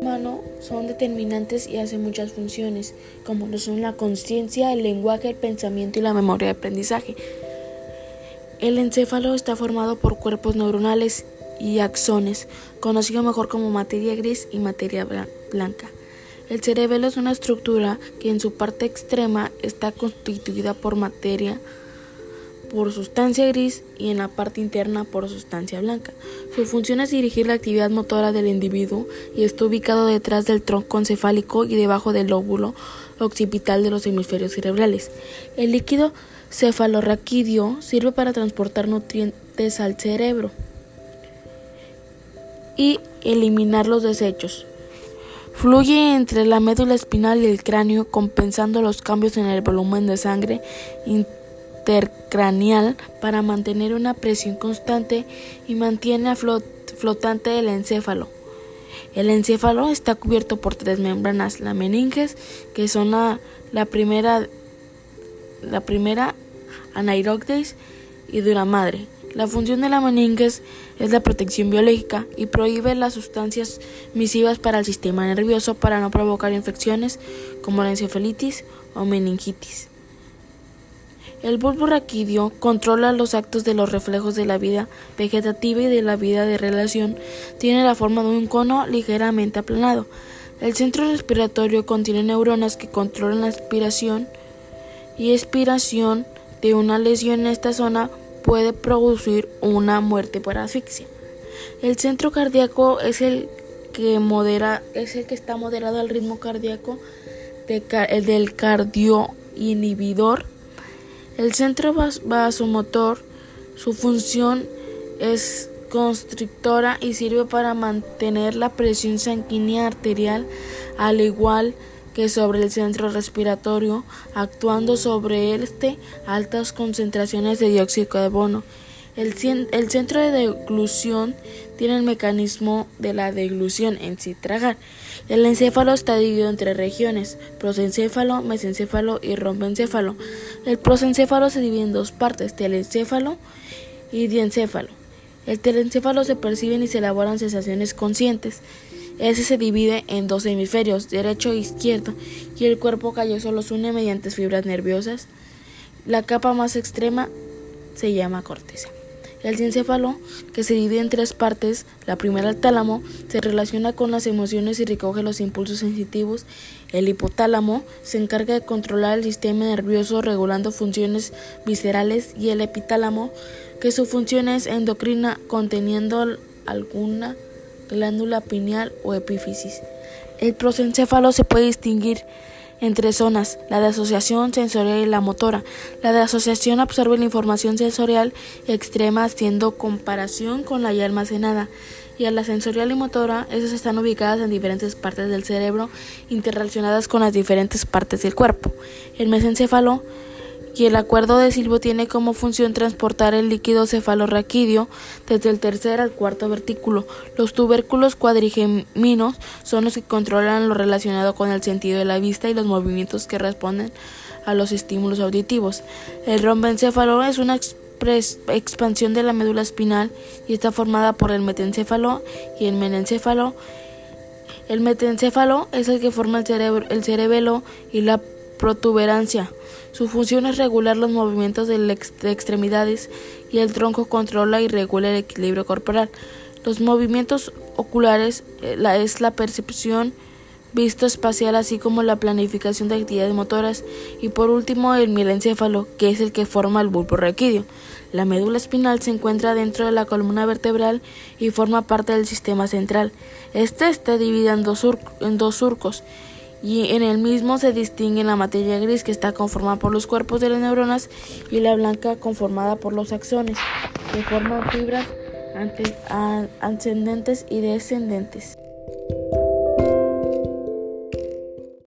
humano son determinantes y hacen muchas funciones, como lo son la conciencia, el lenguaje, el pensamiento y la memoria de aprendizaje. El encéfalo está formado por cuerpos neuronales y axones, conocido mejor como materia gris y materia blanca. El cerebelo es una estructura que en su parte extrema está constituida por materia por sustancia gris y en la parte interna por sustancia blanca. Su función es dirigir la actividad motora del individuo y está ubicado detrás del tronco encefálico y debajo del lóbulo occipital de los hemisferios cerebrales. El líquido cefalorraquídeo sirve para transportar nutrientes al cerebro y eliminar los desechos. Fluye entre la médula espinal y el cráneo compensando los cambios en el volumen de sangre intercraneal para mantener una presión constante y mantiene flotante el encéfalo. El encéfalo está cubierto por tres membranas, la meninges, que son la, primera la primera y dura madre. La función de la meninges es la protección biológica y prohíbe las sustancias misivas para el sistema nervioso para no provocar infecciones como la encefalitis o meningitis. El bulbo raquídeo controla los actos de los reflejos de la vida vegetativa y de la vida de relación. Tiene la forma de un cono ligeramente aplanado. El centro respiratorio contiene neuronas que controlan la aspiración y expiración de una lesión en esta zona puede producir una muerte por asfixia. El centro cardíaco es el que modera, es el que está moderado al ritmo cardíaco el del cardioinhibidor. El centro vasomotor, su función es constrictora y sirve para mantener la presión sanguínea arterial al igual que que sobre el centro respiratorio, actuando sobre este altas concentraciones de dióxido de carbono. El, el, centro de deglución tiene el mecanismo de la deglución en sí tragar. El encéfalo está dividido en tres regiones, prosencéfalo, mesencéfalo y rombencéfalo. El prosencéfalo se divide en dos partes, telencéfalo y diencéfalo. El telencéfalo se perciben y se elaboran sensaciones conscientes. Ese se divide en dos hemisferios, derecho e izquierdo, y el cuerpo calloso los une mediante fibras nerviosas. La capa más extrema se llama corteza. El encéfalo, que se divide en tres partes, la primera el tálamo, se relaciona con las emociones y recoge los impulsos sensitivos. El hipotálamo se encarga de controlar el sistema nervioso regulando funciones viscerales y el epitálamo, que su función es endocrina conteniendo alguna glándula pineal o epífisis. El prosencéfalo se puede distinguir en tres zonas, la de asociación sensorial y la motora. La de asociación absorbe la información sensorial extrema haciendo comparación con la ya almacenada. Y a la sensorial y motora, esas están ubicadas en diferentes partes del cerebro, interrelacionadas con las diferentes partes del cuerpo. El mesencéfalo y el acuerdo de Silvo tiene como función transportar el líquido cefalorraquídeo desde el tercer al cuarto vertículo. Los tubérculos cuadrigeminos son los que controlan lo relacionado con el sentido de la vista y los movimientos que responden a los estímulos auditivos. El rombencéfalo es una expansión de la médula espinal y está formada por el metencéfalo y el menencéfalo. El metencéfalo es el que forma el, cerebro, el cerebelo y la protuberancia. Su función es regular los movimientos de, extremidades y el tronco controla y regula el equilibrio corporal. Los movimientos oculares eh, es la percepción visto espacial así como la planificación de actividades motoras y por último el mielencéfalo que es el que forma el bulbo raquídeo. La médula espinal se encuentra dentro de la columna vertebral y forma parte del sistema central. Este está dividido en dos surcos y en el mismo se distingue la materia gris que está conformada por los cuerpos de las neuronas y la blanca conformada por los axones que forman fibras ascendentes y descendentes.